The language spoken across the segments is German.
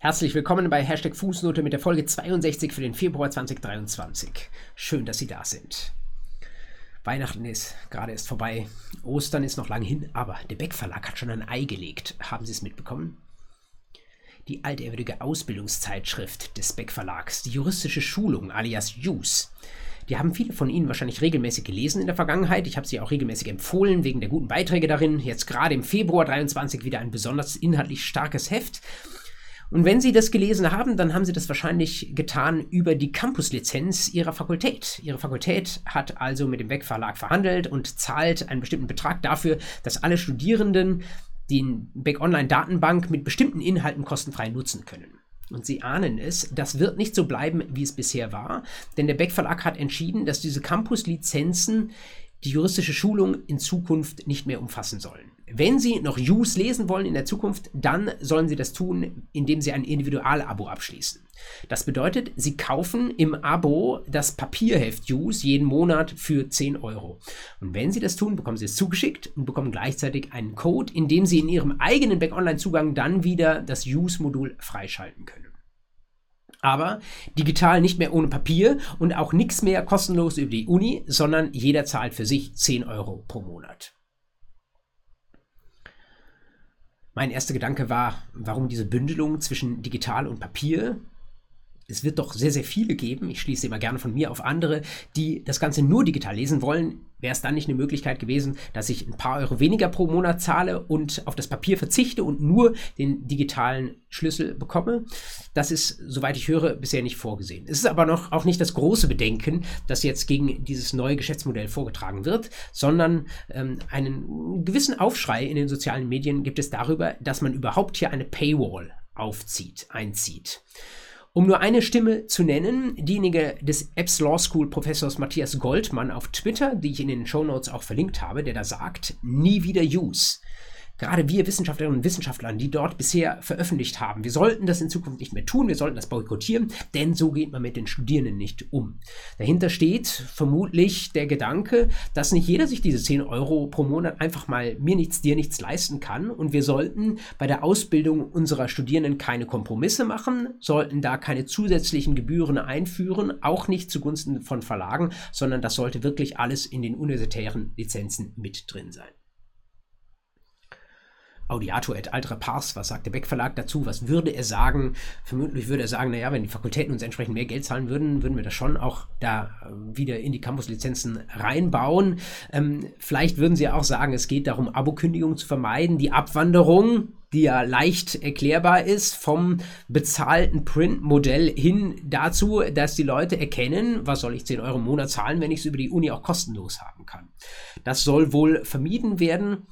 Herzlich willkommen bei Hashtag Fußnote mit der Folge 62 für den Februar 2023. Schön, dass Sie da sind. Weihnachten ist gerade erst vorbei, Ostern ist noch lang hin, aber der Beck Verlag hat schon ein Ei gelegt. Haben Sie es mitbekommen? Die altehrwürdige Ausbildungszeitschrift des Beck Verlags, die juristische Schulung alias JUS, die haben viele von Ihnen wahrscheinlich regelmäßig gelesen in der Vergangenheit. Ich habe sie auch regelmäßig empfohlen wegen der guten Beiträge darin. Jetzt gerade im Februar 23 wieder ein besonders inhaltlich starkes Heft. Und wenn Sie das gelesen haben, dann haben Sie das wahrscheinlich getan über die Campuslizenz Ihrer Fakultät. Ihre Fakultät hat also mit dem Beck Verlag verhandelt und zahlt einen bestimmten Betrag dafür, dass alle Studierenden den Beck Online Datenbank mit bestimmten Inhalten kostenfrei nutzen können. Und Sie ahnen es, das wird nicht so bleiben, wie es bisher war, denn der Beck Verlag hat entschieden, dass diese Campuslizenzen die juristische Schulung in Zukunft nicht mehr umfassen sollen. Wenn Sie noch Use lesen wollen in der Zukunft, dann sollen Sie das tun, indem Sie ein Individualabo abschließen. Das bedeutet, Sie kaufen im Abo das Papierheft Use jeden Monat für 10 Euro. Und wenn Sie das tun, bekommen Sie es zugeschickt und bekommen gleichzeitig einen Code, in dem Sie in Ihrem eigenen Back-Online-Zugang dann wieder das Use-Modul freischalten können. Aber digital nicht mehr ohne Papier und auch nichts mehr kostenlos über die Uni, sondern jeder zahlt für sich 10 Euro pro Monat. Mein erster Gedanke war, warum diese Bündelung zwischen digital und Papier? Es wird doch sehr, sehr viele geben. Ich schließe immer gerne von mir auf andere, die das Ganze nur digital lesen wollen wäre es dann nicht eine Möglichkeit gewesen, dass ich ein paar Euro weniger pro Monat zahle und auf das Papier verzichte und nur den digitalen Schlüssel bekomme? Das ist, soweit ich höre, bisher nicht vorgesehen. Es ist aber noch auch nicht das große Bedenken, das jetzt gegen dieses neue Geschäftsmodell vorgetragen wird, sondern ähm, einen gewissen Aufschrei in den sozialen Medien gibt es darüber, dass man überhaupt hier eine Paywall aufzieht, einzieht. Um nur eine Stimme zu nennen, diejenige des Epps Law School Professors Matthias Goldmann auf Twitter, die ich in den Show Notes auch verlinkt habe, der da sagt, nie wieder Use gerade wir Wissenschaftlerinnen und Wissenschaftler, die dort bisher veröffentlicht haben, wir sollten das in Zukunft nicht mehr tun, wir sollten das boykottieren, denn so geht man mit den Studierenden nicht um. Dahinter steht vermutlich der Gedanke, dass nicht jeder sich diese 10 Euro pro Monat einfach mal mir nichts, dir nichts leisten kann und wir sollten bei der Ausbildung unserer Studierenden keine Kompromisse machen, sollten da keine zusätzlichen Gebühren einführen, auch nicht zugunsten von Verlagen, sondern das sollte wirklich alles in den universitären Lizenzen mit drin sein. Audiato et altra pars, was sagt der Beck Verlag dazu? Was würde er sagen? Vermutlich würde er sagen, naja, wenn die Fakultäten uns entsprechend mehr Geld zahlen würden, würden wir das schon auch da äh, wieder in die Campuslizenzen reinbauen. Ähm, vielleicht würden sie auch sagen, es geht darum, Abokündigungen zu vermeiden, die Abwanderung, die ja leicht erklärbar ist, vom bezahlten Print-Modell hin dazu, dass die Leute erkennen, was soll ich 10 Euro im Monat zahlen, wenn ich es über die Uni auch kostenlos haben kann. Das soll wohl vermieden werden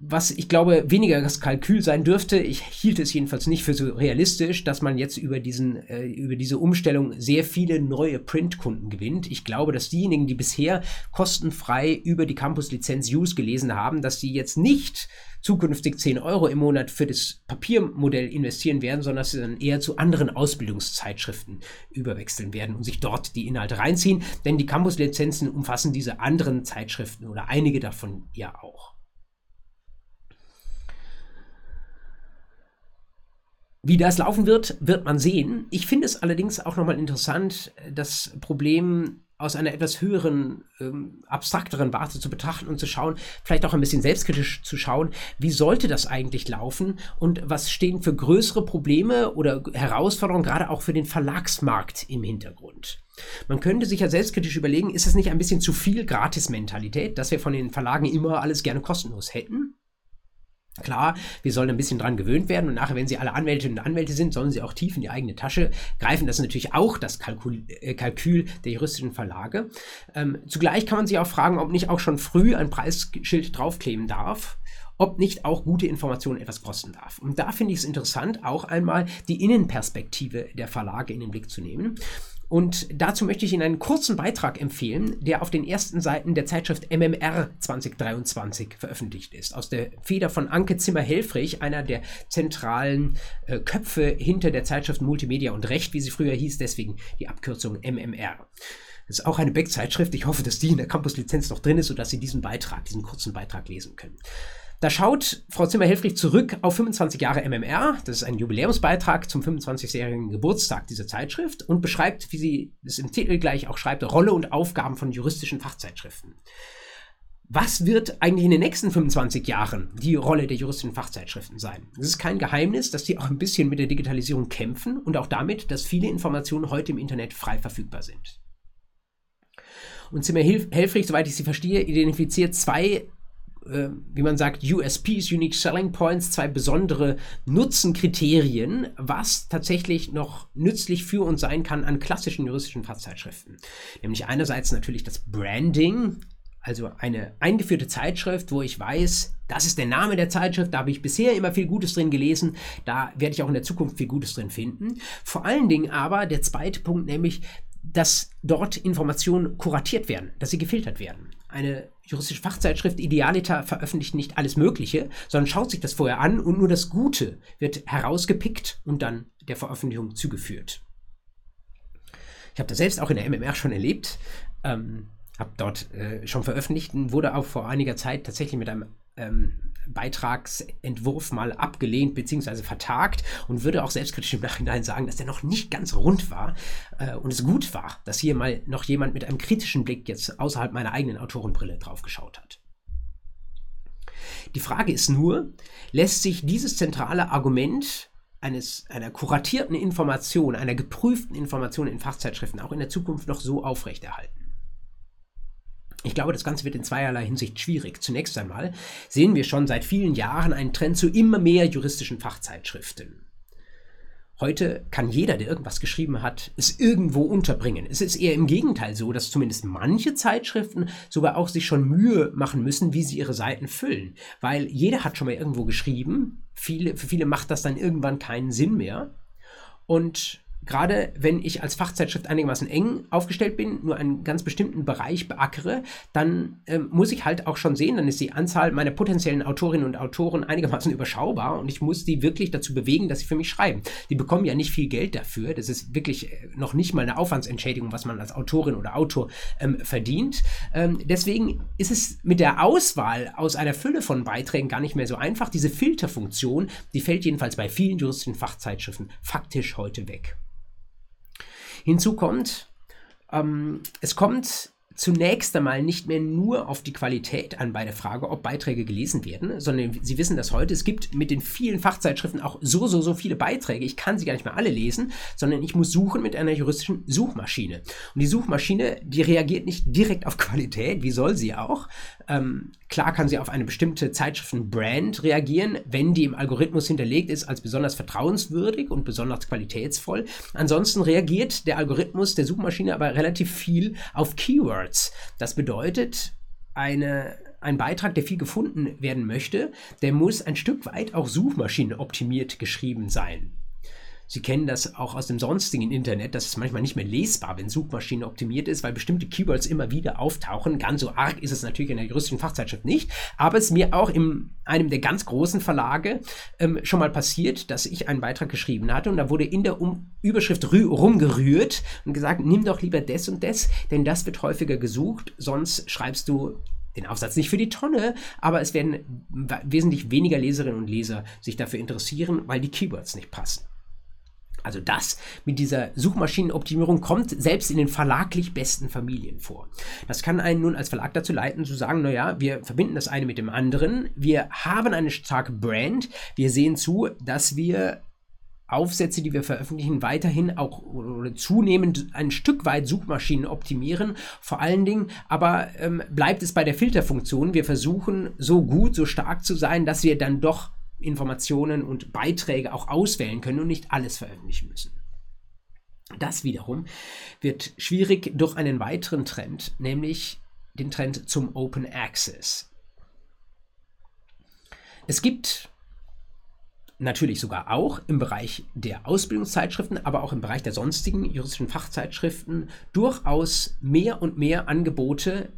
was ich glaube weniger das Kalkül sein dürfte. Ich hielt es jedenfalls nicht für so realistisch, dass man jetzt über diesen äh, über diese Umstellung sehr viele neue Printkunden gewinnt. Ich glaube, dass diejenigen, die bisher kostenfrei über die Campus-Lizenz Use gelesen haben, dass sie jetzt nicht zukünftig 10 Euro im Monat für das Papiermodell investieren werden, sondern dass sie dann eher zu anderen Ausbildungszeitschriften überwechseln werden und sich dort die Inhalte reinziehen. Denn die Campus-Lizenzen umfassen diese anderen Zeitschriften oder einige davon ja auch. Wie das laufen wird, wird man sehen. Ich finde es allerdings auch nochmal interessant, das Problem aus einer etwas höheren, ähm, abstrakteren Warte zu betrachten und zu schauen, vielleicht auch ein bisschen selbstkritisch zu schauen, wie sollte das eigentlich laufen und was stehen für größere Probleme oder Herausforderungen gerade auch für den Verlagsmarkt im Hintergrund. Man könnte sich ja selbstkritisch überlegen, ist es nicht ein bisschen zu viel Gratis-Mentalität, dass wir von den Verlagen immer alles gerne kostenlos hätten? Klar, wir sollen ein bisschen dran gewöhnt werden und nachher, wenn sie alle Anwältinnen und Anwälte sind, sollen sie auch tief in die eigene Tasche greifen. Das ist natürlich auch das Kalkül, äh, Kalkül der juristischen Verlage. Ähm, zugleich kann man sich auch fragen, ob nicht auch schon früh ein Preisschild draufkleben darf ob nicht auch gute Informationen etwas kosten darf. Und da finde ich es interessant, auch einmal die Innenperspektive der Verlage in den Blick zu nehmen. Und dazu möchte ich Ihnen einen kurzen Beitrag empfehlen, der auf den ersten Seiten der Zeitschrift MMR 2023 veröffentlicht ist. Aus der Feder von Anke Zimmer-Helfrich, einer der zentralen äh, Köpfe hinter der Zeitschrift Multimedia und Recht, wie sie früher hieß, deswegen die Abkürzung MMR. Das ist auch eine Back-Zeitschrift. Ich hoffe, dass die in der Campus-Lizenz noch drin ist, sodass Sie diesen Beitrag, diesen kurzen Beitrag lesen können. Da schaut Frau Zimmer-Helfrich zurück auf 25 Jahre MMR. Das ist ein Jubiläumsbeitrag zum 25-jährigen Geburtstag dieser Zeitschrift und beschreibt, wie sie es im Titel gleich auch schreibt, Rolle und Aufgaben von juristischen Fachzeitschriften. Was wird eigentlich in den nächsten 25 Jahren die Rolle der juristischen Fachzeitschriften sein? Es ist kein Geheimnis, dass die auch ein bisschen mit der Digitalisierung kämpfen und auch damit, dass viele Informationen heute im Internet frei verfügbar sind. Und Zimmer Helfrich, soweit ich sie verstehe, identifiziert zwei äh, wie man sagt, USPs, Unique Selling Points, zwei besondere Nutzenkriterien, was tatsächlich noch nützlich für uns sein kann an klassischen juristischen Fachzeitschriften. Nämlich einerseits natürlich das Branding, also eine eingeführte Zeitschrift, wo ich weiß, das ist der Name der Zeitschrift, da habe ich bisher immer viel Gutes drin gelesen, da werde ich auch in der Zukunft viel Gutes drin finden. Vor allen Dingen aber der zweite Punkt, nämlich, dass dort Informationen kuratiert werden, dass sie gefiltert werden. Eine juristische Fachzeitschrift Idealita veröffentlicht nicht alles Mögliche, sondern schaut sich das vorher an und nur das Gute wird herausgepickt und dann der Veröffentlichung zugeführt. Ich habe das selbst auch in der MMR schon erlebt. Ähm, habe dort äh, schon veröffentlicht und wurde auch vor einiger Zeit tatsächlich mit einem ähm, Beitragsentwurf mal abgelehnt bzw. vertagt und würde auch selbstkritisch im Nachhinein sagen, dass der noch nicht ganz rund war äh, und es gut war, dass hier mal noch jemand mit einem kritischen Blick jetzt außerhalb meiner eigenen Autorenbrille drauf geschaut hat. Die Frage ist nur, lässt sich dieses zentrale Argument eines, einer kuratierten Information, einer geprüften Information in Fachzeitschriften auch in der Zukunft noch so aufrechterhalten? Ich glaube, das Ganze wird in zweierlei Hinsicht schwierig. Zunächst einmal sehen wir schon seit vielen Jahren einen Trend zu immer mehr juristischen Fachzeitschriften. Heute kann jeder, der irgendwas geschrieben hat, es irgendwo unterbringen. Es ist eher im Gegenteil so, dass zumindest manche Zeitschriften sogar auch sich schon Mühe machen müssen, wie sie ihre Seiten füllen. Weil jeder hat schon mal irgendwo geschrieben. Viele, für viele macht das dann irgendwann keinen Sinn mehr. Und gerade wenn ich als Fachzeitschrift einigermaßen eng aufgestellt bin, nur einen ganz bestimmten Bereich beackere, dann ähm, muss ich halt auch schon sehen, dann ist die Anzahl meiner potenziellen Autorinnen und Autoren einigermaßen überschaubar und ich muss die wirklich dazu bewegen, dass sie für mich schreiben. Die bekommen ja nicht viel Geld dafür. Das ist wirklich äh, noch nicht mal eine Aufwandsentschädigung, was man als Autorin oder Autor ähm, verdient. Ähm, deswegen ist es mit der Auswahl aus einer Fülle von Beiträgen gar nicht mehr so einfach. Diese Filterfunktion, die fällt jedenfalls bei vielen juristischen Fachzeitschriften faktisch heute weg. Hinzu kommt, ähm, es kommt zunächst einmal nicht mehr nur auf die Qualität an bei der Frage, ob Beiträge gelesen werden, sondern Sie wissen das heute, es gibt mit den vielen Fachzeitschriften auch so, so, so viele Beiträge. Ich kann sie gar nicht mehr alle lesen, sondern ich muss suchen mit einer juristischen Suchmaschine. Und die Suchmaschine, die reagiert nicht direkt auf Qualität, wie soll sie auch? Ähm, klar kann sie auf eine bestimmte Zeitschriftenbrand reagieren, wenn die im Algorithmus hinterlegt ist als besonders vertrauenswürdig und besonders qualitätsvoll. Ansonsten reagiert der Algorithmus der Suchmaschine aber relativ viel auf Keywords. Keywords. Das bedeutet, eine, ein Beitrag, der viel gefunden werden möchte, der muss ein Stück weit auch suchmaschinenoptimiert geschrieben sein. Sie kennen das auch aus dem sonstigen Internet, das ist manchmal nicht mehr lesbar, wenn Suchmaschine optimiert ist, weil bestimmte Keywords immer wieder auftauchen. Ganz so arg ist es natürlich in der juristischen Fachzeitschrift nicht, aber es ist mir auch in einem der ganz großen Verlage ähm, schon mal passiert, dass ich einen Beitrag geschrieben hatte und da wurde in der um Überschrift rumgerührt und gesagt, nimm doch lieber das und das, denn das wird häufiger gesucht, sonst schreibst du den Aufsatz nicht für die Tonne, aber es werden wesentlich weniger Leserinnen und Leser sich dafür interessieren, weil die Keywords nicht passen. Also das mit dieser Suchmaschinenoptimierung kommt selbst in den verlaglich besten Familien vor. Das kann einen nun als Verlag dazu leiten, zu sagen, naja, wir verbinden das eine mit dem anderen, wir haben eine starke Brand, wir sehen zu, dass wir Aufsätze, die wir veröffentlichen, weiterhin auch oder zunehmend ein Stück weit Suchmaschinen optimieren. Vor allen Dingen aber ähm, bleibt es bei der Filterfunktion. Wir versuchen so gut, so stark zu sein, dass wir dann doch Informationen und Beiträge auch auswählen können und nicht alles veröffentlichen müssen. Das wiederum wird schwierig durch einen weiteren Trend, nämlich den Trend zum Open Access. Es gibt natürlich sogar auch im Bereich der Ausbildungszeitschriften, aber auch im Bereich der sonstigen juristischen Fachzeitschriften durchaus mehr und mehr Angebote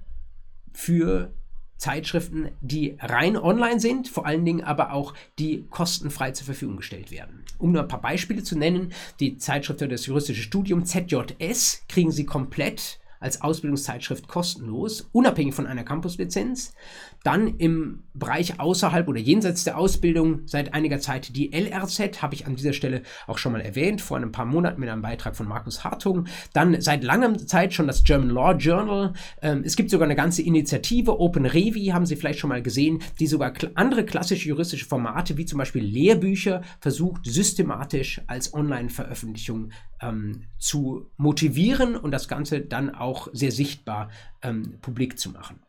für Zeitschriften, die rein online sind, vor allen Dingen aber auch die kostenfrei zur Verfügung gestellt werden. Um nur ein paar Beispiele zu nennen, die Zeitschrift für das juristische Studium ZJS kriegen Sie komplett als Ausbildungszeitschrift kostenlos, unabhängig von einer Campuslizenz. Dann im Bereich außerhalb oder jenseits der Ausbildung seit einiger Zeit die LRZ, habe ich an dieser Stelle auch schon mal erwähnt, vor ein paar Monaten mit einem Beitrag von Markus Hartung. Dann seit langer Zeit schon das German Law Journal. Ähm, es gibt sogar eine ganze Initiative, Open Revi, haben Sie vielleicht schon mal gesehen, die sogar andere klassische juristische Formate wie zum Beispiel Lehrbücher versucht systematisch als Online-Veröffentlichung ähm, zu motivieren und das Ganze dann auch sehr sichtbar ähm, publik zu machen.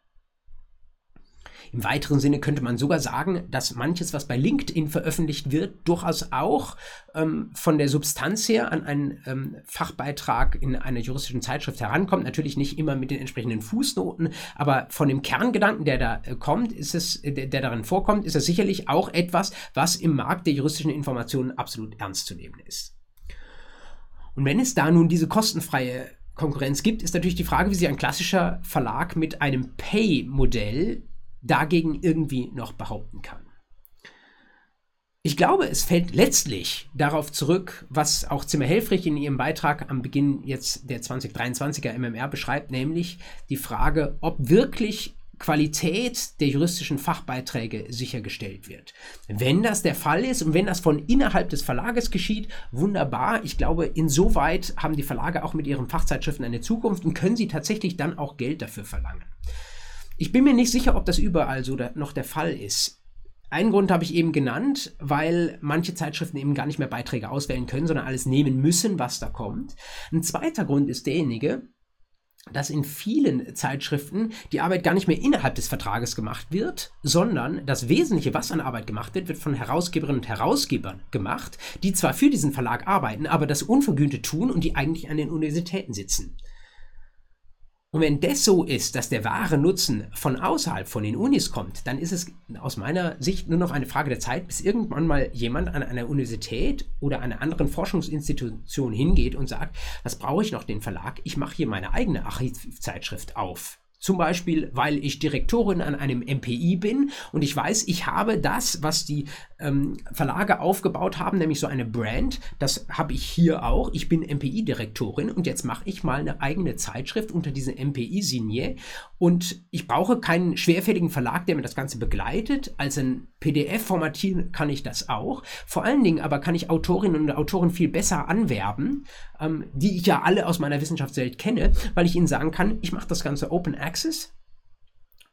Im weiteren Sinne könnte man sogar sagen, dass manches, was bei LinkedIn veröffentlicht wird, durchaus auch ähm, von der Substanz her an einen ähm, Fachbeitrag in einer juristischen Zeitschrift herankommt. Natürlich nicht immer mit den entsprechenden Fußnoten, aber von dem Kerngedanken, der da äh, kommt, ist es, der, der darin vorkommt, ist es sicherlich auch etwas, was im Markt der juristischen Informationen absolut ernst zu nehmen ist. Und wenn es da nun diese kostenfreie Konkurrenz gibt, ist natürlich die Frage, wie sich ein klassischer Verlag mit einem Pay-Modell dagegen irgendwie noch behaupten kann. Ich glaube, es fällt letztlich darauf zurück, was auch Zimmer Helfrich in ihrem Beitrag am Beginn jetzt der 2023er MMR beschreibt, nämlich die Frage, ob wirklich Qualität der juristischen Fachbeiträge sichergestellt wird. Wenn das der Fall ist und wenn das von innerhalb des Verlages geschieht, wunderbar. Ich glaube, insoweit haben die Verlage auch mit ihren Fachzeitschriften eine Zukunft und können sie tatsächlich dann auch Geld dafür verlangen. Ich bin mir nicht sicher, ob das überall so noch der Fall ist. Einen Grund habe ich eben genannt, weil manche Zeitschriften eben gar nicht mehr Beiträge auswählen können, sondern alles nehmen müssen, was da kommt. Ein zweiter Grund ist derjenige, dass in vielen Zeitschriften die Arbeit gar nicht mehr innerhalb des Vertrages gemacht wird, sondern das Wesentliche, was an Arbeit gemacht wird, wird von Herausgeberinnen und Herausgebern gemacht, die zwar für diesen Verlag arbeiten, aber das Unvergütet tun und die eigentlich an den Universitäten sitzen. Und wenn das so ist, dass der wahre Nutzen von außerhalb von den Unis kommt, dann ist es aus meiner Sicht nur noch eine Frage der Zeit, bis irgendwann mal jemand an einer Universität oder einer anderen Forschungsinstitution hingeht und sagt, was brauche ich noch den Verlag? Ich mache hier meine eigene Archivzeitschrift auf. Zum Beispiel, weil ich Direktorin an einem MPI bin und ich weiß, ich habe das, was die ähm, Verlage aufgebaut haben, nämlich so eine Brand, das habe ich hier auch. Ich bin MPI-Direktorin und jetzt mache ich mal eine eigene Zeitschrift unter diese MPI-Signé und ich brauche keinen schwerfälligen Verlag, der mir das Ganze begleitet. Als ein PDF formatieren kann ich das auch. Vor allen Dingen aber kann ich Autorinnen und Autoren viel besser anwerben, ähm, die ich ja alle aus meiner Wissenschaftswelt kenne, weil ich ihnen sagen kann, ich mache das Ganze Open Access.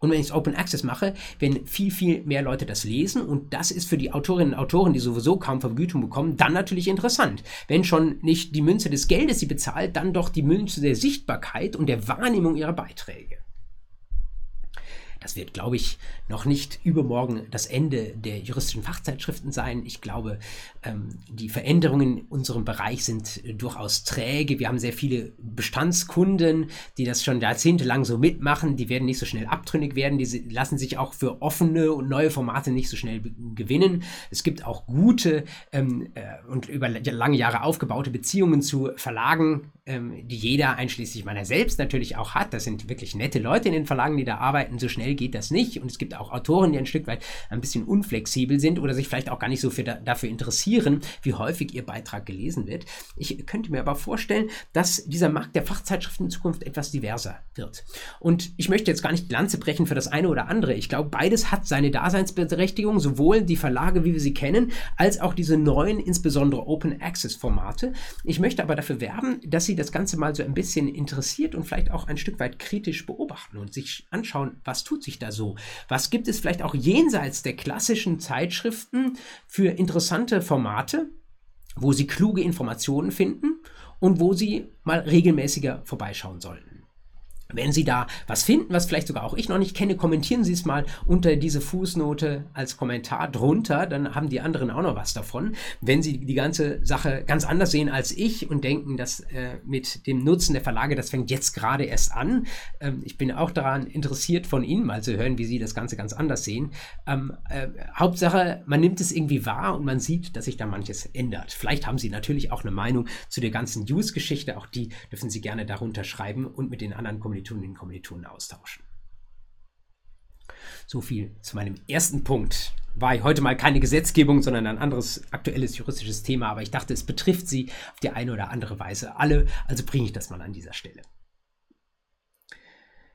Und wenn ich es Open Access mache, werden viel, viel mehr Leute das lesen. Und das ist für die Autorinnen und Autoren, die sowieso kaum Vergütung bekommen, dann natürlich interessant. Wenn schon nicht die Münze des Geldes sie bezahlt, dann doch die Münze der Sichtbarkeit und der Wahrnehmung ihrer Beiträge. Das wird, glaube ich, noch nicht übermorgen das Ende der juristischen Fachzeitschriften sein. Ich glaube, ähm, die Veränderungen in unserem Bereich sind durchaus träge. Wir haben sehr viele Bestandskunden, die das schon jahrzehntelang so mitmachen. Die werden nicht so schnell abtrünnig werden. Die lassen sich auch für offene und neue Formate nicht so schnell gewinnen. Es gibt auch gute ähm, äh, und über lange Jahre aufgebaute Beziehungen zu Verlagen, ähm, die jeder, einschließlich meiner selbst, natürlich auch hat. Das sind wirklich nette Leute in den Verlagen, die da arbeiten. So schnell geht das nicht. Und es gibt auch Autoren, die ein Stück weit ein bisschen unflexibel sind oder sich vielleicht auch gar nicht so für da, dafür interessieren, wie häufig ihr Beitrag gelesen wird. Ich könnte mir aber vorstellen, dass dieser Markt der Fachzeitschriften in Zukunft etwas diverser wird. Und ich möchte jetzt gar nicht die Lanze brechen für das eine oder andere. Ich glaube, beides hat seine Daseinsberechtigung, sowohl die Verlage, wie wir sie kennen, als auch diese neuen, insbesondere Open Access Formate. Ich möchte aber dafür werben, dass Sie das Ganze mal so ein bisschen interessiert und vielleicht auch ein Stück weit kritisch beobachten und sich anschauen, was tut sich da so? Was gibt es vielleicht auch jenseits der klassischen Zeitschriften für interessante Formate, wo Sie kluge Informationen finden und wo Sie mal regelmäßiger vorbeischauen sollten? Wenn Sie da was finden, was vielleicht sogar auch ich noch nicht kenne, kommentieren Sie es mal unter diese Fußnote als Kommentar drunter, dann haben die anderen auch noch was davon. Wenn Sie die ganze Sache ganz anders sehen als ich und denken, dass äh, mit dem Nutzen der Verlage, das fängt jetzt gerade erst an. Ähm, ich bin auch daran interessiert, von Ihnen mal zu hören, wie Sie das Ganze ganz anders sehen. Ähm, äh, Hauptsache, man nimmt es irgendwie wahr und man sieht, dass sich da manches ändert. Vielleicht haben Sie natürlich auch eine Meinung zu der ganzen News-Geschichte, auch die dürfen Sie gerne darunter schreiben und mit den anderen kommunizieren Kommilitoninnen und Kommilitonen austauschen. So viel zu meinem ersten Punkt. War heute mal keine Gesetzgebung, sondern ein anderes aktuelles juristisches Thema, aber ich dachte, es betrifft Sie auf die eine oder andere Weise alle, also bringe ich das mal an dieser Stelle.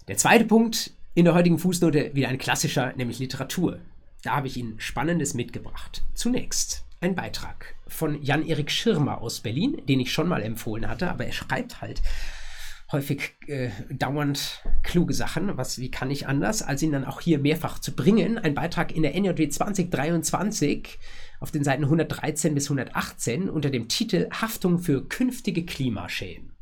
Der zweite Punkt in der heutigen Fußnote wieder ein klassischer, nämlich Literatur. Da habe ich Ihnen Spannendes mitgebracht. Zunächst ein Beitrag von Jan-Erik Schirmer aus Berlin, den ich schon mal empfohlen hatte, aber er schreibt halt häufig äh, dauernd kluge Sachen. Was, wie kann ich anders, als ihn dann auch hier mehrfach zu bringen? Ein Beitrag in der NJW 2023 auf den Seiten 113 bis 118 unter dem Titel Haftung für künftige Klimaschäden.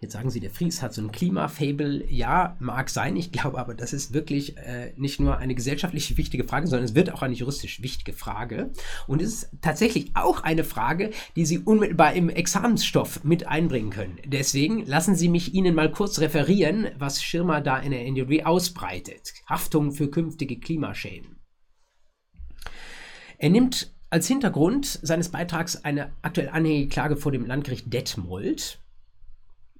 Jetzt sagen Sie, der Fries hat so ein Klimafable. Ja, mag sein. Ich glaube aber, das ist wirklich äh, nicht nur eine gesellschaftlich wichtige Frage, sondern es wird auch eine juristisch wichtige Frage. Und es ist tatsächlich auch eine Frage, die Sie unmittelbar im Examensstoff mit einbringen können. Deswegen lassen Sie mich Ihnen mal kurz referieren, was Schirmer da in der NJW ausbreitet. Haftung für künftige Klimaschäden. Er nimmt als Hintergrund seines Beitrags eine aktuell anhängige Klage vor dem Landgericht Detmold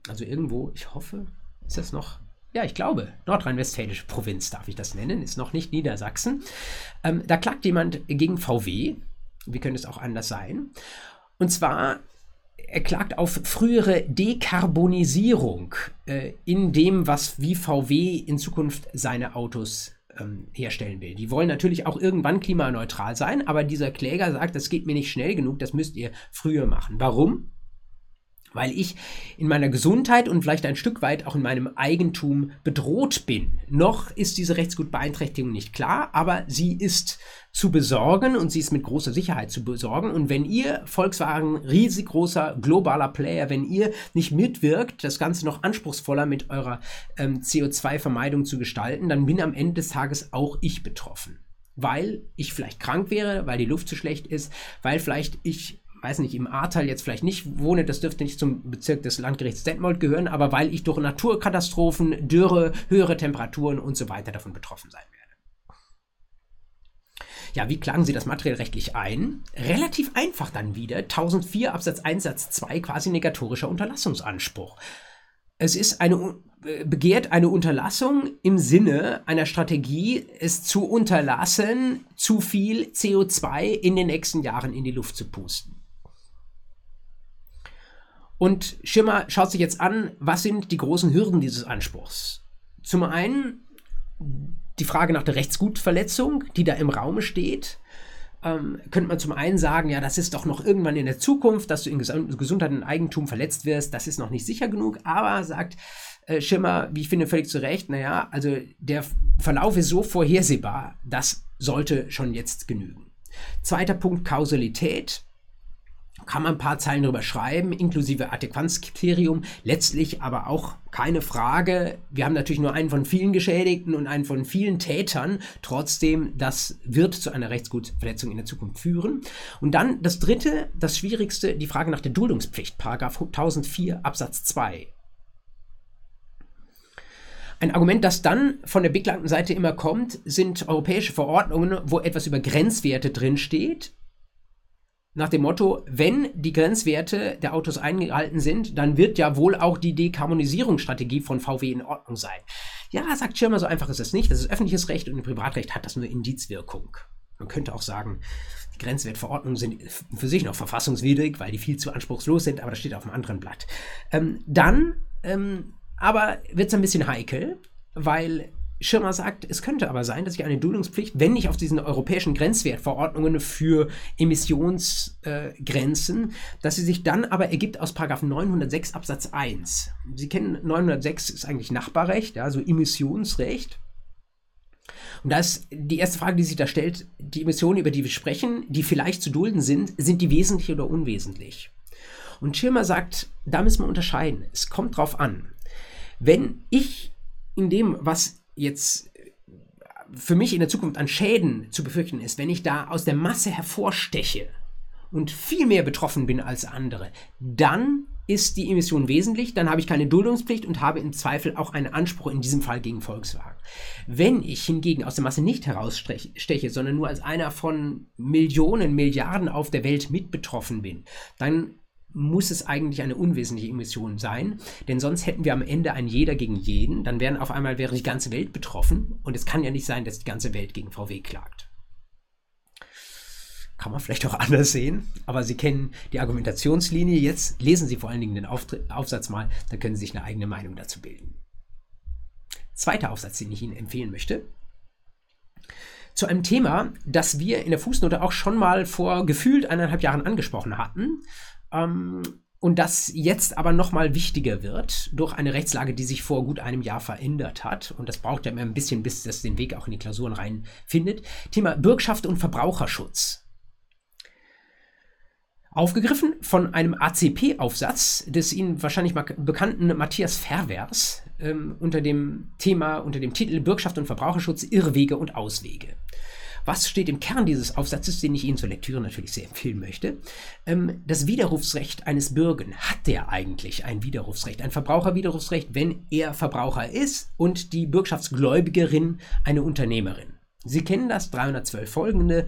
also irgendwo, ich hoffe, ist das noch ja, ich glaube, nordrhein-westfälische Provinz darf ich das nennen, ist noch nicht Niedersachsen. Ähm, da klagt jemand gegen VW. Wie könnte es auch anders sein? Und zwar, er klagt auf frühere Dekarbonisierung äh, in dem, was wie VW in Zukunft seine Autos ähm, herstellen will. Die wollen natürlich auch irgendwann klimaneutral sein, aber dieser Kläger sagt, das geht mir nicht schnell genug, das müsst ihr früher machen. Warum? Weil ich in meiner Gesundheit und vielleicht ein Stück weit auch in meinem Eigentum bedroht bin. Noch ist diese Rechtsgutbeeinträchtigung nicht klar, aber sie ist zu besorgen und sie ist mit großer Sicherheit zu besorgen. Und wenn ihr Volkswagen, riesig großer globaler Player, wenn ihr nicht mitwirkt, das Ganze noch anspruchsvoller mit eurer ähm, CO2-Vermeidung zu gestalten, dann bin am Ende des Tages auch ich betroffen weil ich vielleicht krank wäre, weil die Luft zu schlecht ist, weil vielleicht ich weiß nicht, im Ahrtal jetzt vielleicht nicht wohne, das dürfte nicht zum Bezirk des Landgerichts Detmold gehören, aber weil ich durch Naturkatastrophen, Dürre, höhere Temperaturen und so weiter davon betroffen sein werde. Ja, wie klagen Sie das materiell rechtlich ein? Relativ einfach dann wieder. 1004 Absatz 1 Satz 2 quasi negatorischer Unterlassungsanspruch. Es ist eine äh, begehrt eine Unterlassung im Sinne einer Strategie, es zu unterlassen, zu viel CO2 in den nächsten Jahren in die Luft zu pusten. Und Schirmer schaut sich jetzt an, was sind die großen Hürden dieses Anspruchs? Zum einen die Frage nach der Rechtsgutverletzung, die da im Raume steht. Ähm, könnte man zum einen sagen, ja, das ist doch noch irgendwann in der Zukunft, dass du in Gesundheit und Eigentum verletzt wirst, das ist noch nicht sicher genug, aber sagt äh, Schimmer, wie ich finde, völlig zu Recht, naja, also der Verlauf ist so vorhersehbar, das sollte schon jetzt genügen. Zweiter Punkt, Kausalität kann man ein paar Zeilen drüber schreiben, inklusive Adäquanzkriterium. Letztlich aber auch keine Frage. Wir haben natürlich nur einen von vielen Geschädigten und einen von vielen Tätern. Trotzdem, das wird zu einer Rechtsgutverletzung in der Zukunft führen. Und dann das dritte, das schwierigste, die Frage nach der Duldungspflicht, Paragraph 1004 Absatz 2. Ein Argument, das dann von der beklagten Seite immer kommt, sind europäische Verordnungen, wo etwas über Grenzwerte drinsteht nach dem Motto, wenn die Grenzwerte der Autos eingehalten sind, dann wird ja wohl auch die Dekarbonisierungsstrategie von VW in Ordnung sein. Ja, sagt Schirmer, so einfach ist es nicht. Das ist öffentliches Recht und im Privatrecht hat das nur Indizwirkung. Man könnte auch sagen, die Grenzwertverordnungen sind für sich noch verfassungswidrig, weil die viel zu anspruchslos sind, aber das steht auf einem anderen Blatt. Ähm, dann ähm, aber wird es ein bisschen heikel, weil Schirmer sagt, es könnte aber sein, dass ich eine Duldungspflicht, wenn nicht auf diesen europäischen Grenzwertverordnungen für Emissionsgrenzen, äh, dass sie sich dann aber ergibt aus 906 Absatz 1. Sie kennen 906 ist eigentlich Nachbarrecht, ja, so Emissionsrecht. Und da ist die erste Frage, die sich da stellt, die Emissionen, über die wir sprechen, die vielleicht zu dulden sind, sind die wesentlich oder unwesentlich? Und Schirmer sagt, da müssen wir unterscheiden. Es kommt drauf an. Wenn ich in dem, was jetzt für mich in der Zukunft an Schäden zu befürchten ist, wenn ich da aus der Masse hervorsteche und viel mehr betroffen bin als andere, dann ist die Emission wesentlich, dann habe ich keine Duldungspflicht und habe im Zweifel auch einen Anspruch in diesem Fall gegen Volkswagen. Wenn ich hingegen aus der Masse nicht heraussteche, sondern nur als einer von Millionen, Milliarden auf der Welt mit betroffen bin, dann muss es eigentlich eine unwesentliche Emission sein, denn sonst hätten wir am Ende ein jeder gegen jeden, dann wären auf einmal wäre die ganze Welt betroffen und es kann ja nicht sein, dass die ganze Welt gegen VW klagt. Kann man vielleicht auch anders sehen, aber Sie kennen die Argumentationslinie. Jetzt lesen Sie vor allen Dingen den Aufsatz mal, da können Sie sich eine eigene Meinung dazu bilden. Zweiter Aufsatz, den ich Ihnen empfehlen möchte. Zu einem Thema, das wir in der Fußnote auch schon mal vor gefühlt eineinhalb Jahren angesprochen hatten. Ähm, und das jetzt aber nochmal wichtiger wird durch eine Rechtslage, die sich vor gut einem Jahr verändert hat. Und das braucht ja immer ein bisschen, bis das den Weg auch in die Klausuren reinfindet. Thema Bürgschaft und Verbraucherschutz. Aufgegriffen von einem ACP-Aufsatz des Ihnen wahrscheinlich bekannten Matthias Verwers ähm, unter dem Thema, unter dem Titel Bürgschaft und Verbraucherschutz, Irrwege und Auswege. Was steht im Kern dieses Aufsatzes, den ich Ihnen zur Lektüre natürlich sehr empfehlen möchte? Ähm, das Widerrufsrecht eines Bürgen. Hat der eigentlich ein Widerrufsrecht, ein Verbraucherwiderrufsrecht, wenn er Verbraucher ist und die Bürgschaftsgläubigerin eine Unternehmerin? Sie kennen das 312 folgende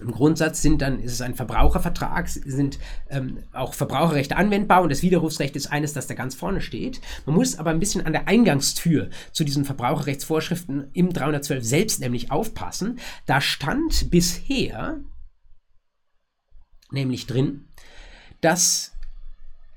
im Grundsatz sind dann, ist es ein Verbrauchervertrag, sind ähm, auch Verbraucherrechte anwendbar und das Widerrufsrecht ist eines, das da ganz vorne steht. Man muss aber ein bisschen an der Eingangstür zu diesen Verbraucherrechtsvorschriften im 312 selbst nämlich aufpassen. Da stand bisher nämlich drin, dass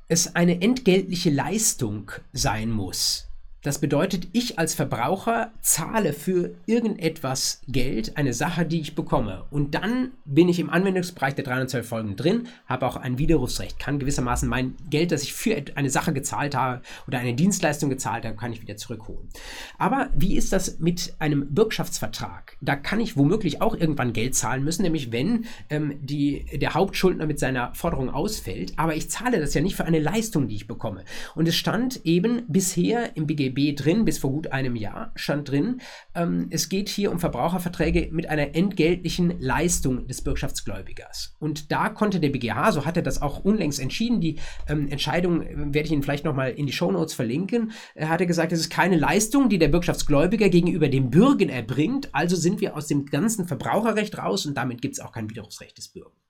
es eine entgeltliche Leistung sein muss, das bedeutet, ich als Verbraucher zahle für irgendetwas Geld, eine Sache, die ich bekomme. Und dann bin ich im Anwendungsbereich der 312 Folgen drin, habe auch ein Widerrufsrecht, kann gewissermaßen mein Geld, das ich für eine Sache gezahlt habe oder eine Dienstleistung gezahlt habe, kann ich wieder zurückholen. Aber wie ist das mit einem Bürgschaftsvertrag? Da kann ich womöglich auch irgendwann Geld zahlen müssen, nämlich wenn ähm, die, der Hauptschuldner mit seiner Forderung ausfällt. Aber ich zahle das ja nicht für eine Leistung, die ich bekomme. Und es stand eben bisher im BGB BGB drin, bis vor gut einem Jahr stand drin, ähm, es geht hier um Verbraucherverträge mit einer entgeltlichen Leistung des Bürgschaftsgläubigers. Und da konnte der BGH, so hat er das auch unlängst entschieden, die ähm, Entscheidung äh, werde ich Ihnen vielleicht nochmal in die Shownotes verlinken, er hatte gesagt, es ist keine Leistung, die der Bürgschaftsgläubiger gegenüber dem Bürgen erbringt, also sind wir aus dem ganzen Verbraucherrecht raus und damit gibt es auch kein Widerrufsrecht des Bürgers.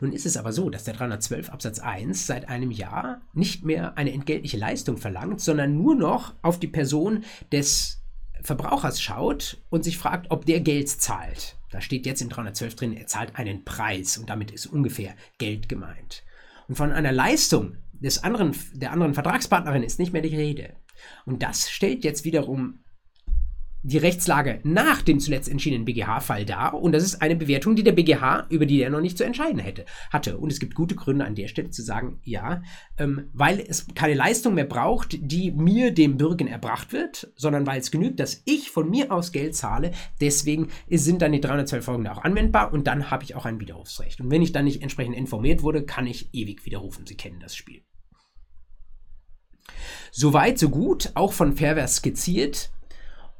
Nun ist es aber so, dass der 312 Absatz 1 seit einem Jahr nicht mehr eine entgeltliche Leistung verlangt, sondern nur noch auf die Person des Verbrauchers schaut und sich fragt, ob der Geld zahlt. Da steht jetzt in 312 drin, er zahlt einen Preis und damit ist ungefähr Geld gemeint. Und von einer Leistung des anderen, der anderen Vertragspartnerin ist nicht mehr die Rede. Und das stellt jetzt wiederum die Rechtslage nach dem zuletzt entschiedenen BGH-Fall dar und das ist eine Bewertung, die der BGH, über die er noch nicht zu entscheiden hätte, hatte. Und es gibt gute Gründe an der Stelle zu sagen, ja, ähm, weil es keine Leistung mehr braucht, die mir, dem Bürgen, erbracht wird, sondern weil es genügt, dass ich von mir aus Geld zahle. Deswegen sind dann die 312 Folgen auch anwendbar und dann habe ich auch ein Widerrufsrecht. Und wenn ich dann nicht entsprechend informiert wurde, kann ich ewig widerrufen. Sie kennen das Spiel. Soweit, so gut, auch von Fairware skizziert.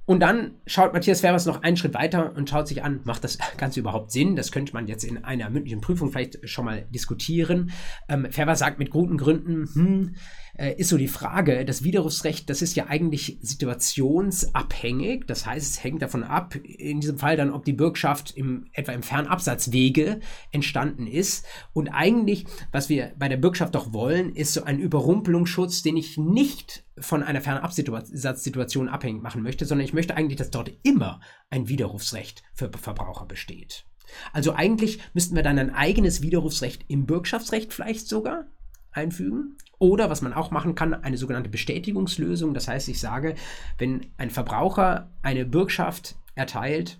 Und dann schaut Matthias Ferres noch einen Schritt weiter und schaut sich an, macht das Ganze überhaupt Sinn? Das könnte man jetzt in einer mündlichen Prüfung vielleicht schon mal diskutieren. Ähm, Ferber sagt mit guten Gründen, hm, äh, ist so die Frage, das Widerrufsrecht, das ist ja eigentlich situationsabhängig. Das heißt, es hängt davon ab, in diesem Fall dann, ob die Bürgschaft im, etwa im Fernabsatzwege entstanden ist. Und eigentlich, was wir bei der Bürgschaft doch wollen, ist so ein Überrumpelungsschutz, den ich nicht von einer Fernabsatzsituation abhängig machen möchte, sondern ich möchte eigentlich, dass dort immer ein Widerrufsrecht für Verbraucher besteht. Also eigentlich müssten wir dann ein eigenes Widerrufsrecht im Bürgschaftsrecht vielleicht sogar einfügen. Oder was man auch machen kann, eine sogenannte Bestätigungslösung. Das heißt, ich sage, wenn ein Verbraucher eine Bürgschaft erteilt,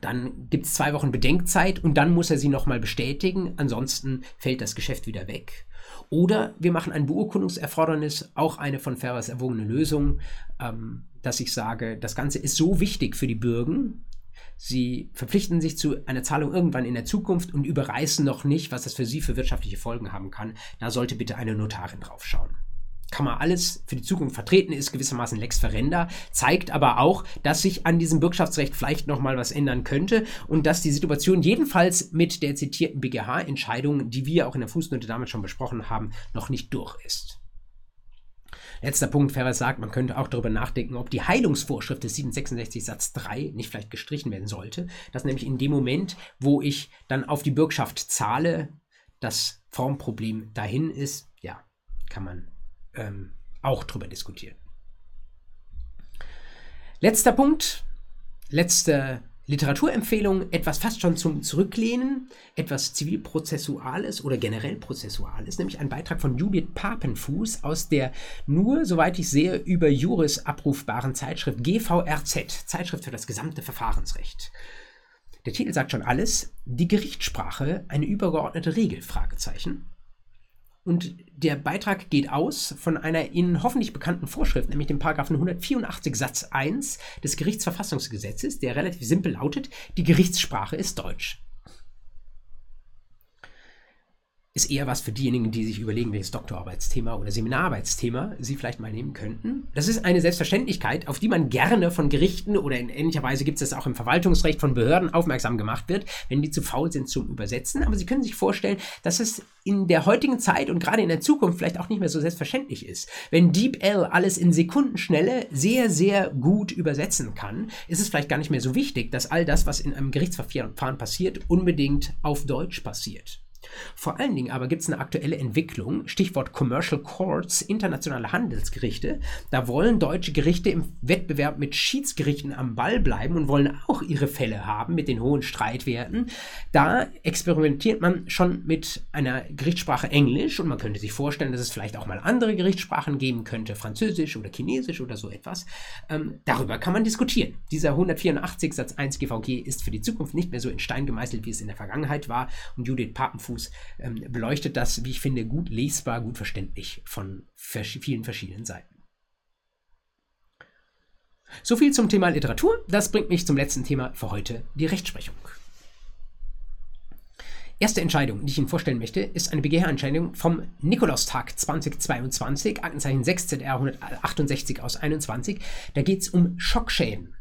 dann gibt es zwei Wochen Bedenkzeit und dann muss er sie nochmal bestätigen. Ansonsten fällt das Geschäft wieder weg. Oder wir machen ein Beurkundungserfordernis, auch eine von Ferrers erwogene Lösung, ähm, dass ich sage, das Ganze ist so wichtig für die Bürgen, Sie verpflichten sich zu einer Zahlung irgendwann in der Zukunft und überreißen noch nicht, was das für Sie für wirtschaftliche Folgen haben kann. Da sollte bitte eine Notarin draufschauen kann man alles für die Zukunft vertreten, ist gewissermaßen Lex Ferenda, zeigt aber auch, dass sich an diesem Bürgschaftsrecht vielleicht nochmal was ändern könnte und dass die Situation jedenfalls mit der zitierten BGH-Entscheidung, die wir auch in der Fußnote damals schon besprochen haben, noch nicht durch ist. Letzter Punkt, Ferrer sagt, man könnte auch darüber nachdenken, ob die Heilungsvorschrift des 766 Satz 3 nicht vielleicht gestrichen werden sollte. Dass nämlich in dem Moment, wo ich dann auf die Bürgschaft zahle, das Formproblem dahin ist. Ja, kann man ähm, auch darüber diskutieren. Letzter Punkt, letzte Literaturempfehlung etwas fast schon zum Zurücklehnen, etwas zivilprozessuales oder generell prozessuales, nämlich ein Beitrag von Judith Papenfuß aus der nur, soweit ich sehe, über Juris abrufbaren Zeitschrift GVRZ, Zeitschrift für das gesamte Verfahrensrecht. Der Titel sagt schon alles, die Gerichtssprache, eine übergeordnete Regel, Fragezeichen. Und der Beitrag geht aus von einer Ihnen hoffentlich bekannten Vorschrift, nämlich dem Paragraphen 184 Satz 1 des Gerichtsverfassungsgesetzes, der relativ simpel lautet, die Gerichtssprache ist Deutsch. Ist eher was für diejenigen, die sich überlegen, welches Doktorarbeitsthema oder Seminararbeitsthema sie vielleicht mal nehmen könnten. Das ist eine Selbstverständlichkeit, auf die man gerne von Gerichten oder in ähnlicher Weise gibt es das auch im Verwaltungsrecht von Behörden aufmerksam gemacht wird, wenn die zu faul sind zum Übersetzen. Aber Sie können sich vorstellen, dass es in der heutigen Zeit und gerade in der Zukunft vielleicht auch nicht mehr so selbstverständlich ist. Wenn DeepL alles in Sekundenschnelle sehr, sehr gut übersetzen kann, ist es vielleicht gar nicht mehr so wichtig, dass all das, was in einem Gerichtsverfahren passiert, unbedingt auf Deutsch passiert. Vor allen Dingen aber gibt es eine aktuelle Entwicklung, Stichwort Commercial Courts, internationale Handelsgerichte. Da wollen deutsche Gerichte im Wettbewerb mit Schiedsgerichten am Ball bleiben und wollen auch ihre Fälle haben mit den hohen Streitwerten. Da experimentiert man schon mit einer Gerichtssprache Englisch und man könnte sich vorstellen, dass es vielleicht auch mal andere Gerichtssprachen geben könnte, Französisch oder Chinesisch oder so etwas. Ähm, darüber kann man diskutieren. Dieser 184 Satz 1 GVG ist für die Zukunft nicht mehr so in Stein gemeißelt, wie es in der Vergangenheit war. Und Judith Papenfuß Fuß ähm, beleuchtet das, wie ich finde, gut lesbar, gut verständlich von vers vielen verschiedenen Seiten. So viel zum Thema Literatur. Das bringt mich zum letzten Thema für heute, die Rechtsprechung. Erste Entscheidung, die ich Ihnen vorstellen möchte, ist eine BGH-Entscheidung vom Nikolaustag 2022, Aktenzeichen 6 ZR 168 aus 21. Da geht es um Schockschäden.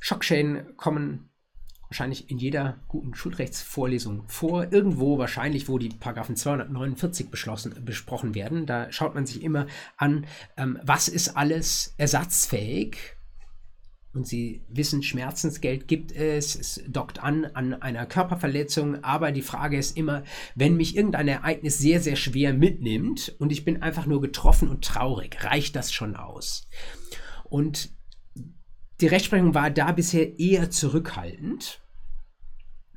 Schockschäden kommen wahrscheinlich in jeder guten Schulrechtsvorlesung vor. Irgendwo wahrscheinlich, wo die Paragraphen 249 beschlossen, besprochen werden. Da schaut man sich immer an, ähm, was ist alles ersatzfähig. Und Sie wissen, Schmerzensgeld gibt es, es dockt an an einer Körperverletzung, aber die Frage ist immer, wenn mich irgendein Ereignis sehr, sehr schwer mitnimmt und ich bin einfach nur getroffen und traurig, reicht das schon aus? Und die Rechtsprechung war da bisher eher zurückhaltend.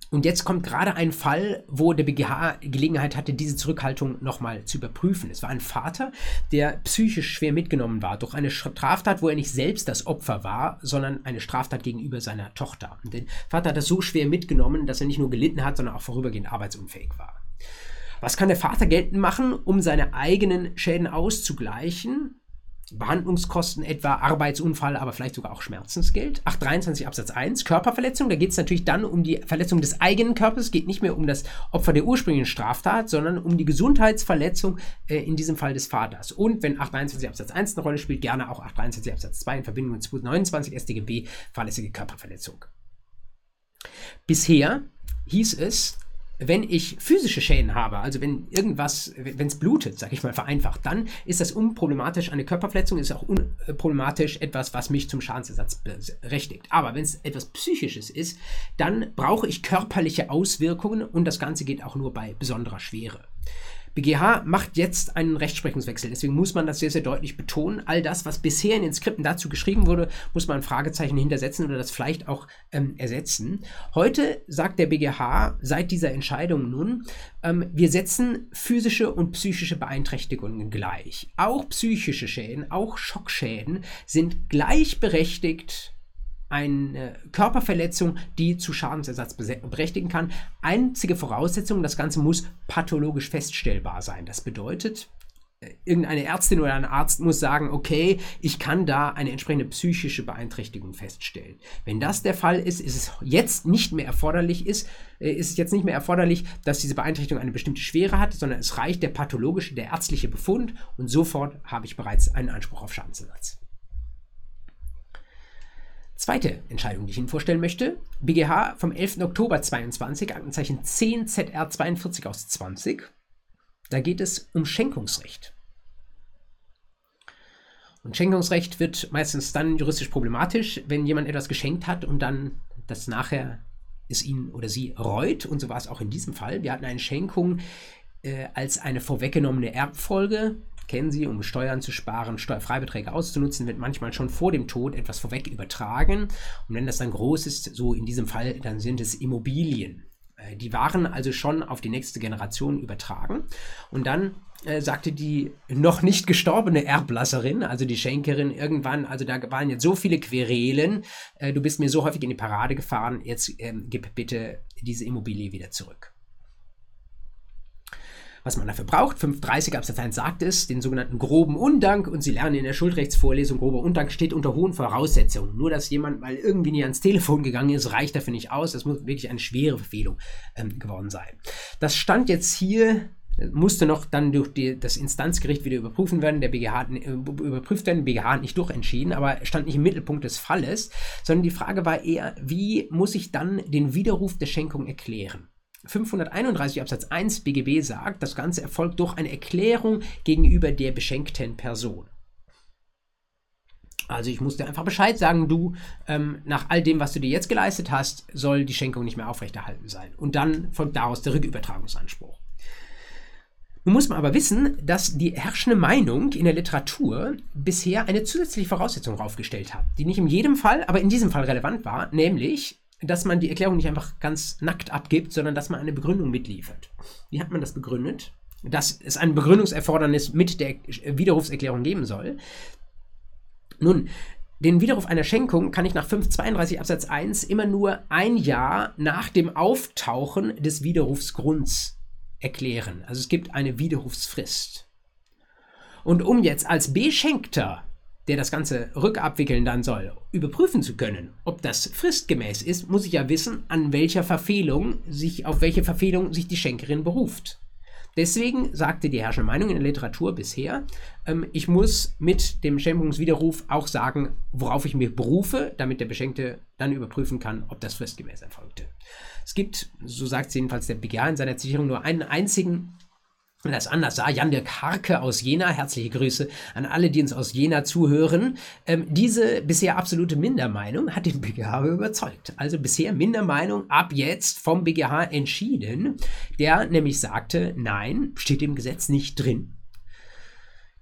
Und jetzt kommt gerade ein Fall, wo der BGH Gelegenheit hatte, diese Zurückhaltung nochmal zu überprüfen. Es war ein Vater, der psychisch schwer mitgenommen war durch eine Straftat, wo er nicht selbst das Opfer war, sondern eine Straftat gegenüber seiner Tochter. Und der Vater hat das so schwer mitgenommen, dass er nicht nur gelitten hat, sondern auch vorübergehend arbeitsunfähig war. Was kann der Vater geltend machen, um seine eigenen Schäden auszugleichen? Behandlungskosten etwa, Arbeitsunfall, aber vielleicht sogar auch Schmerzensgeld. 823 Absatz 1, Körperverletzung. Da geht es natürlich dann um die Verletzung des eigenen Körpers. Geht nicht mehr um das Opfer der ursprünglichen Straftat, sondern um die Gesundheitsverletzung, äh, in diesem Fall des Vaters. Und wenn 823 Absatz 1 eine Rolle spielt, gerne auch 823 Absatz 2 in Verbindung mit 229 StGB, fahrlässige Körperverletzung. Bisher hieß es, wenn ich physische Schäden habe, also wenn irgendwas, wenn es blutet, sage ich mal vereinfacht, dann ist das unproblematisch. Eine Körperverletzung ist auch unproblematisch etwas, was mich zum Schadensersatz berechtigt. Aber wenn es etwas Psychisches ist, dann brauche ich körperliche Auswirkungen und das Ganze geht auch nur bei besonderer Schwere. BGH macht jetzt einen Rechtsprechungswechsel. Deswegen muss man das sehr, sehr deutlich betonen. All das, was bisher in den Skripten dazu geschrieben wurde, muss man ein Fragezeichen hintersetzen oder das vielleicht auch ähm, ersetzen. Heute sagt der BGH seit dieser Entscheidung nun, ähm, wir setzen physische und psychische Beeinträchtigungen gleich. Auch psychische Schäden, auch Schockschäden sind gleichberechtigt eine Körperverletzung, die zu Schadensersatz berechtigen kann. Einzige Voraussetzung, das Ganze muss pathologisch feststellbar sein. Das bedeutet, äh, irgendeine Ärztin oder ein Arzt muss sagen, okay, ich kann da eine entsprechende psychische Beeinträchtigung feststellen. Wenn das der Fall ist, ist es jetzt nicht mehr erforderlich ist, äh, ist es jetzt nicht mehr erforderlich, dass diese Beeinträchtigung eine bestimmte Schwere hat, sondern es reicht der pathologische, der ärztliche Befund und sofort habe ich bereits einen Anspruch auf Schadensersatz. Zweite Entscheidung, die ich Ihnen vorstellen möchte. BGH vom 11. Oktober 22, Aktenzeichen 10 ZR 42 aus 20. Da geht es um Schenkungsrecht. Und Schenkungsrecht wird meistens dann juristisch problematisch, wenn jemand etwas geschenkt hat und dann das nachher es ihn oder sie reut. Und so war es auch in diesem Fall. Wir hatten eine Schenkung äh, als eine vorweggenommene Erbfolge kennen Sie, um Steuern zu sparen, Steuerfreibeträge auszunutzen, wird manchmal schon vor dem Tod etwas vorweg übertragen. Und wenn das dann groß ist, so in diesem Fall, dann sind es Immobilien. Äh, die waren also schon auf die nächste Generation übertragen. Und dann äh, sagte die noch nicht gestorbene Erblasserin, also die Schenkerin, irgendwann, also da waren jetzt so viele Querelen, äh, du bist mir so häufig in die Parade gefahren, jetzt ähm, gib bitte diese Immobilie wieder zurück was man dafür braucht. 530 Absatz 1 sagt es, den sogenannten groben Undank. Und Sie lernen in der Schuldrechtsvorlesung, grober Undank steht unter hohen Voraussetzungen. Nur, dass jemand mal irgendwie nie ans Telefon gegangen ist, reicht dafür nicht aus. Das muss wirklich eine schwere Verfehlung ähm, geworden sein. Das stand jetzt hier musste noch dann durch die, das Instanzgericht wieder überprüfen werden. Der BGH hat, äh, überprüft werden, BGH hat nicht durchentschieden, aber stand nicht im Mittelpunkt des Falles, sondern die Frage war eher, wie muss ich dann den Widerruf der Schenkung erklären? 531 Absatz 1 BGB sagt, das Ganze erfolgt durch eine Erklärung gegenüber der beschenkten Person. Also ich muss dir einfach Bescheid sagen, du, ähm, nach all dem, was du dir jetzt geleistet hast, soll die Schenkung nicht mehr aufrechterhalten sein. Und dann folgt daraus der Rückübertragungsanspruch. Nun muss man aber wissen, dass die herrschende Meinung in der Literatur bisher eine zusätzliche Voraussetzung aufgestellt hat, die nicht in jedem Fall, aber in diesem Fall relevant war, nämlich dass man die Erklärung nicht einfach ganz nackt abgibt, sondern dass man eine Begründung mitliefert. Wie hat man das begründet? Dass es ein Begründungserfordernis mit der Widerrufserklärung geben soll. Nun, den Widerruf einer Schenkung kann ich nach 532 Absatz 1 immer nur ein Jahr nach dem Auftauchen des Widerrufsgrunds erklären. Also es gibt eine Widerrufsfrist. Und um jetzt als Beschenkter der das Ganze rückabwickeln dann soll, überprüfen zu können, ob das fristgemäß ist, muss ich ja wissen, an welcher Verfehlung sich, auf welche Verfehlung sich die Schenkerin beruft. Deswegen sagte die herrschende Meinung in der Literatur bisher, ähm, ich muss mit dem Schenkungswiderruf auch sagen, worauf ich mich berufe, damit der Beschenkte dann überprüfen kann, ob das fristgemäß erfolgte. Es gibt, so sagt es jedenfalls der BGH in seiner Zitierung, nur einen einzigen das anders sah. Jan Dirk Harke aus Jena, herzliche Grüße an alle, die uns aus Jena zuhören. Ähm, diese bisher absolute Mindermeinung hat den BGH überzeugt. Also bisher Mindermeinung, ab jetzt vom BGH entschieden, der nämlich sagte, nein, steht im Gesetz nicht drin.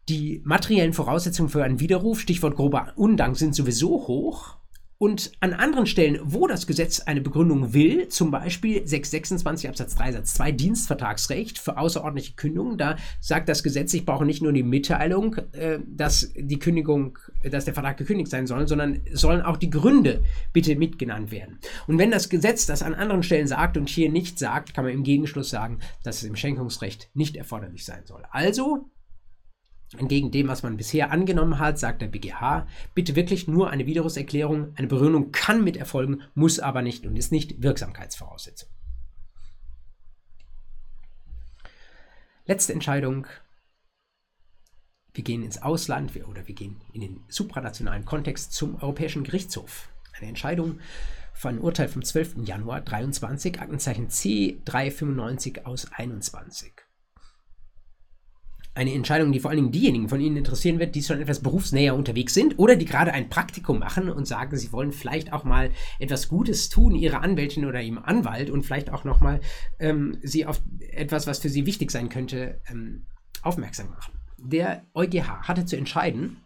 Die materiellen Voraussetzungen für einen Widerruf, Stichwort grober Undank, sind sowieso hoch. Und an anderen Stellen, wo das Gesetz eine Begründung will, zum Beispiel 626 Absatz 3 Satz 2 Dienstvertragsrecht für außerordentliche Kündigungen, da sagt das Gesetz, ich brauche nicht nur die Mitteilung, äh, dass die Kündigung, dass der Vertrag gekündigt sein soll, sondern sollen auch die Gründe bitte mitgenannt werden. Und wenn das Gesetz das an anderen Stellen sagt und hier nicht sagt, kann man im Gegenschluss sagen, dass es im Schenkungsrecht nicht erforderlich sein soll. Also Entgegen dem, was man bisher angenommen hat, sagt der BGH, bitte wirklich nur eine Widerrufserklärung. Eine Begründung kann mit erfolgen, muss aber nicht und ist nicht Wirksamkeitsvoraussetzung. Letzte Entscheidung. Wir gehen ins Ausland oder wir gehen in den supranationalen Kontext zum Europäischen Gerichtshof. Eine Entscheidung von Urteil vom 12. Januar 23, Aktenzeichen C395 aus 21 eine Entscheidung, die vor allen Dingen diejenigen von Ihnen interessieren wird, die schon etwas berufsnäher unterwegs sind oder die gerade ein Praktikum machen und sagen, sie wollen vielleicht auch mal etwas Gutes tun, ihrer Anwältin oder ihrem Anwalt und vielleicht auch nochmal ähm, sie auf etwas, was für sie wichtig sein könnte, ähm, aufmerksam machen. Der EuGH hatte zu entscheiden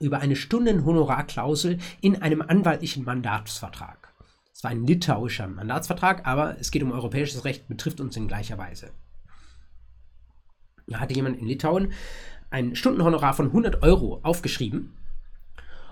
über eine Stundenhonorarklausel in einem anwaltlichen Mandatsvertrag. Es war ein litauischer Mandatsvertrag, aber es geht um europäisches Recht, betrifft uns in gleicher Weise. Da hatte jemand in Litauen ein Stundenhonorar von 100 Euro aufgeschrieben.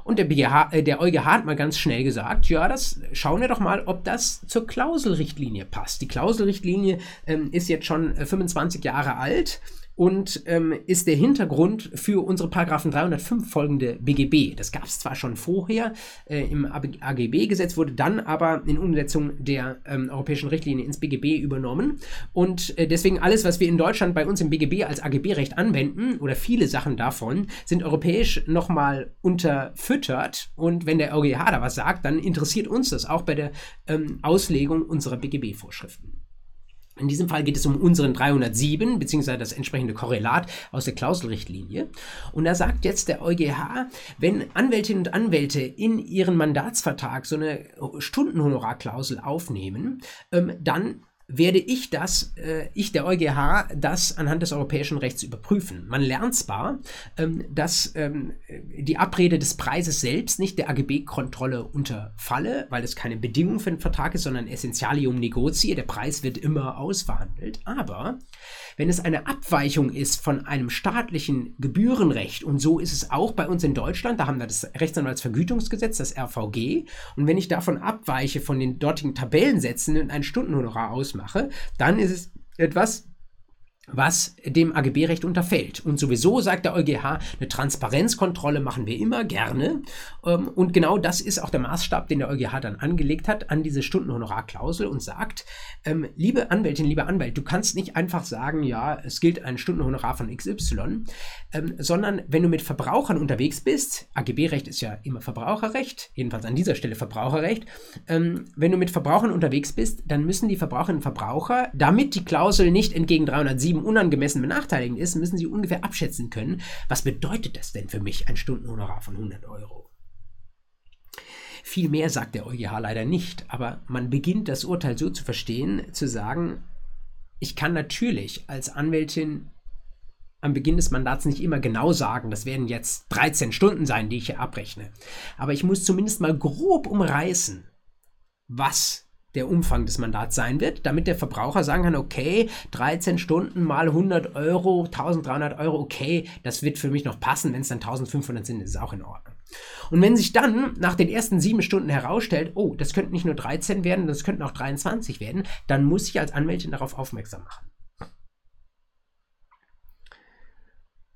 Und der, BGH, äh, der EuGH hat mal ganz schnell gesagt, ja, das schauen wir doch mal, ob das zur Klauselrichtlinie passt. Die Klauselrichtlinie ähm, ist jetzt schon 25 äh, Jahre alt und ähm, ist der Hintergrund für unsere Paragraphen 305 folgende BGB. Das gab es zwar schon vorher äh, im AGB-Gesetz, wurde dann aber in Umsetzung der ähm, europäischen Richtlinie ins BGB übernommen und äh, deswegen alles, was wir in Deutschland bei uns im BGB als AGB-Recht anwenden oder viele Sachen davon, sind europäisch nochmal unterfüttert und wenn der EuGH da was sagt, dann interessiert uns das auch bei der ähm, Auslegung unserer BGB-Vorschriften. In diesem Fall geht es um unseren 307, beziehungsweise das entsprechende Korrelat aus der Klauselrichtlinie. Und da sagt jetzt der EuGH, wenn Anwältinnen und Anwälte in ihren Mandatsvertrag so eine Stundenhonorarklausel aufnehmen, ähm, dann werde ich das, äh, ich der EuGH, das anhand des europäischen Rechts überprüfen. Man lernt zwar, ähm, dass ähm, die Abrede des Preises selbst nicht der AGB-Kontrolle unterfalle, weil es keine Bedingung für den Vertrag ist, sondern Essentialium negotiae. Der Preis wird immer ausverhandelt. Aber wenn es eine Abweichung ist von einem staatlichen Gebührenrecht, und so ist es auch bei uns in Deutschland, da haben wir das Rechtsanwaltsvergütungsgesetz, das RVG, und wenn ich davon abweiche von den dortigen Tabellensätzen und ein Stundenhonorar ausmache, dann ist es etwas, was dem AGB-Recht unterfällt. Und sowieso sagt der EuGH, eine Transparenzkontrolle machen wir immer gerne. Ähm, und genau das ist auch der Maßstab, den der EuGH dann angelegt hat an diese Stundenhonorarklausel und sagt, ähm, liebe Anwältin, lieber Anwalt, du kannst nicht einfach sagen, ja, es gilt ein Stundenhonorar von XY, ähm, sondern wenn du mit Verbrauchern unterwegs bist, AGB-Recht ist ja immer Verbraucherrecht, jedenfalls an dieser Stelle Verbraucherrecht, wenn du mit Verbrauchern unterwegs bist, dann müssen die Verbraucherinnen und Verbraucher, damit die Klausel nicht entgegen 307 unangemessen benachteiligend ist, müssen Sie ungefähr abschätzen können, was bedeutet das denn für mich, ein Stundenhonorar von 100 Euro? Viel mehr sagt der EuGH leider nicht, aber man beginnt das Urteil so zu verstehen, zu sagen, ich kann natürlich als Anwältin am Beginn des Mandats nicht immer genau sagen, das werden jetzt 13 Stunden sein, die ich hier abrechne. Aber ich muss zumindest mal grob umreißen, was der Umfang des Mandats sein wird, damit der Verbraucher sagen kann, okay, 13 Stunden mal 100 Euro, 1300 Euro, okay, das wird für mich noch passen, wenn es dann 1500 sind, ist es auch in Ordnung. Und wenn sich dann nach den ersten sieben Stunden herausstellt, oh, das könnten nicht nur 13 werden, das könnten auch 23 werden, dann muss ich als Anwältin darauf aufmerksam machen.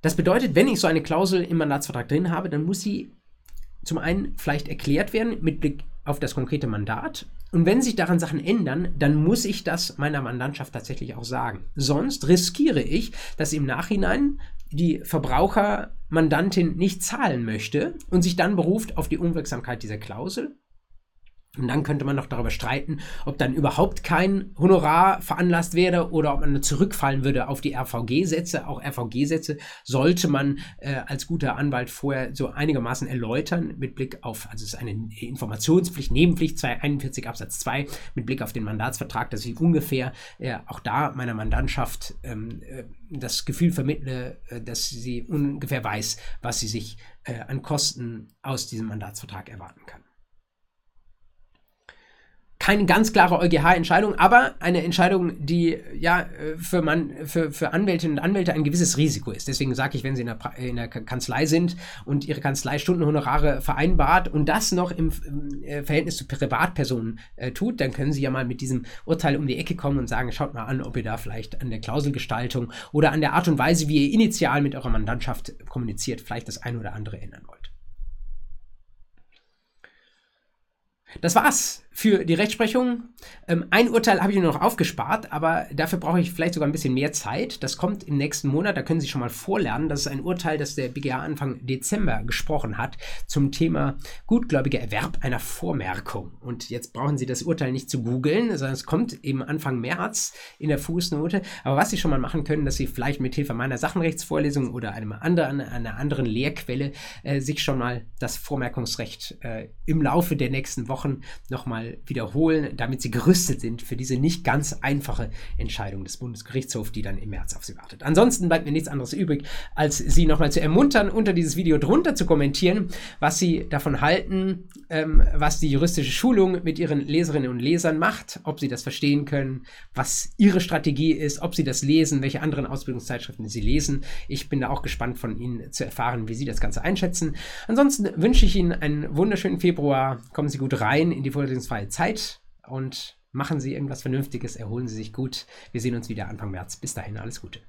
Das bedeutet, wenn ich so eine Klausel im Mandatsvertrag drin habe, dann muss sie zum einen vielleicht erklärt werden mit Blick auf das konkrete Mandat. Und wenn sich daran Sachen ändern, dann muss ich das meiner Mandantschaft tatsächlich auch sagen. Sonst riskiere ich, dass im Nachhinein die Verbrauchermandantin nicht zahlen möchte und sich dann beruft auf die Unwirksamkeit dieser Klausel und dann könnte man noch darüber streiten, ob dann überhaupt kein Honorar veranlasst werde oder ob man zurückfallen würde auf die RVG-Sätze. Auch RVG-Sätze sollte man äh, als guter Anwalt vorher so einigermaßen erläutern mit Blick auf, also es ist eine Informationspflicht, Nebenpflicht 241 Absatz 2 mit Blick auf den Mandatsvertrag, dass ich ungefähr äh, auch da meiner Mandantschaft ähm, äh, das Gefühl vermittle, äh, dass sie ungefähr weiß, was sie sich äh, an Kosten aus diesem Mandatsvertrag erwarten kann keine ganz klare EuGH-Entscheidung, aber eine Entscheidung, die ja äh, für, man, für, für Anwältinnen und Anwälte ein gewisses Risiko ist. Deswegen sage ich, wenn Sie in der, in der Kanzlei sind und Ihre Kanzlei Stundenhonorare vereinbart und das noch im, im äh, Verhältnis zu Privatpersonen äh, tut, dann können Sie ja mal mit diesem Urteil um die Ecke kommen und sagen, schaut mal an, ob ihr da vielleicht an der Klauselgestaltung oder an der Art und Weise, wie ihr initial mit eurer Mandantschaft kommuniziert, vielleicht das eine oder andere ändern wollt. Das war's für die Rechtsprechung. Ähm, ein Urteil habe ich nur noch aufgespart, aber dafür brauche ich vielleicht sogar ein bisschen mehr Zeit. Das kommt im nächsten Monat, da können Sie schon mal vorlernen. Das ist ein Urteil, das der BGA Anfang Dezember gesprochen hat zum Thema gutgläubiger Erwerb einer Vormerkung. Und jetzt brauchen Sie das Urteil nicht zu googeln, sondern es kommt eben Anfang März in der Fußnote. Aber was Sie schon mal machen können, dass Sie vielleicht mit Hilfe meiner Sachenrechtsvorlesung oder einem anderen, einer anderen Lehrquelle äh, sich schon mal das Vormerkungsrecht äh, im Laufe der nächsten Wochen nochmal wiederholen, damit sie gerüstet sind für diese nicht ganz einfache Entscheidung des Bundesgerichtshofs, die dann im März auf sie wartet. Ansonsten bleibt mir nichts anderes übrig, als sie nochmal zu ermuntern, unter dieses Video drunter zu kommentieren, was sie davon halten, ähm, was die juristische Schulung mit ihren Leserinnen und Lesern macht, ob sie das verstehen können, was ihre Strategie ist, ob sie das lesen, welche anderen Ausbildungszeitschriften sie lesen. Ich bin da auch gespannt von Ihnen zu erfahren, wie Sie das Ganze einschätzen. Ansonsten wünsche ich Ihnen einen wunderschönen Februar. Kommen Sie gut rein in die Vorlesungsphase freie Zeit und machen Sie irgendwas Vernünftiges, erholen Sie sich gut. Wir sehen uns wieder Anfang März. Bis dahin, alles Gute.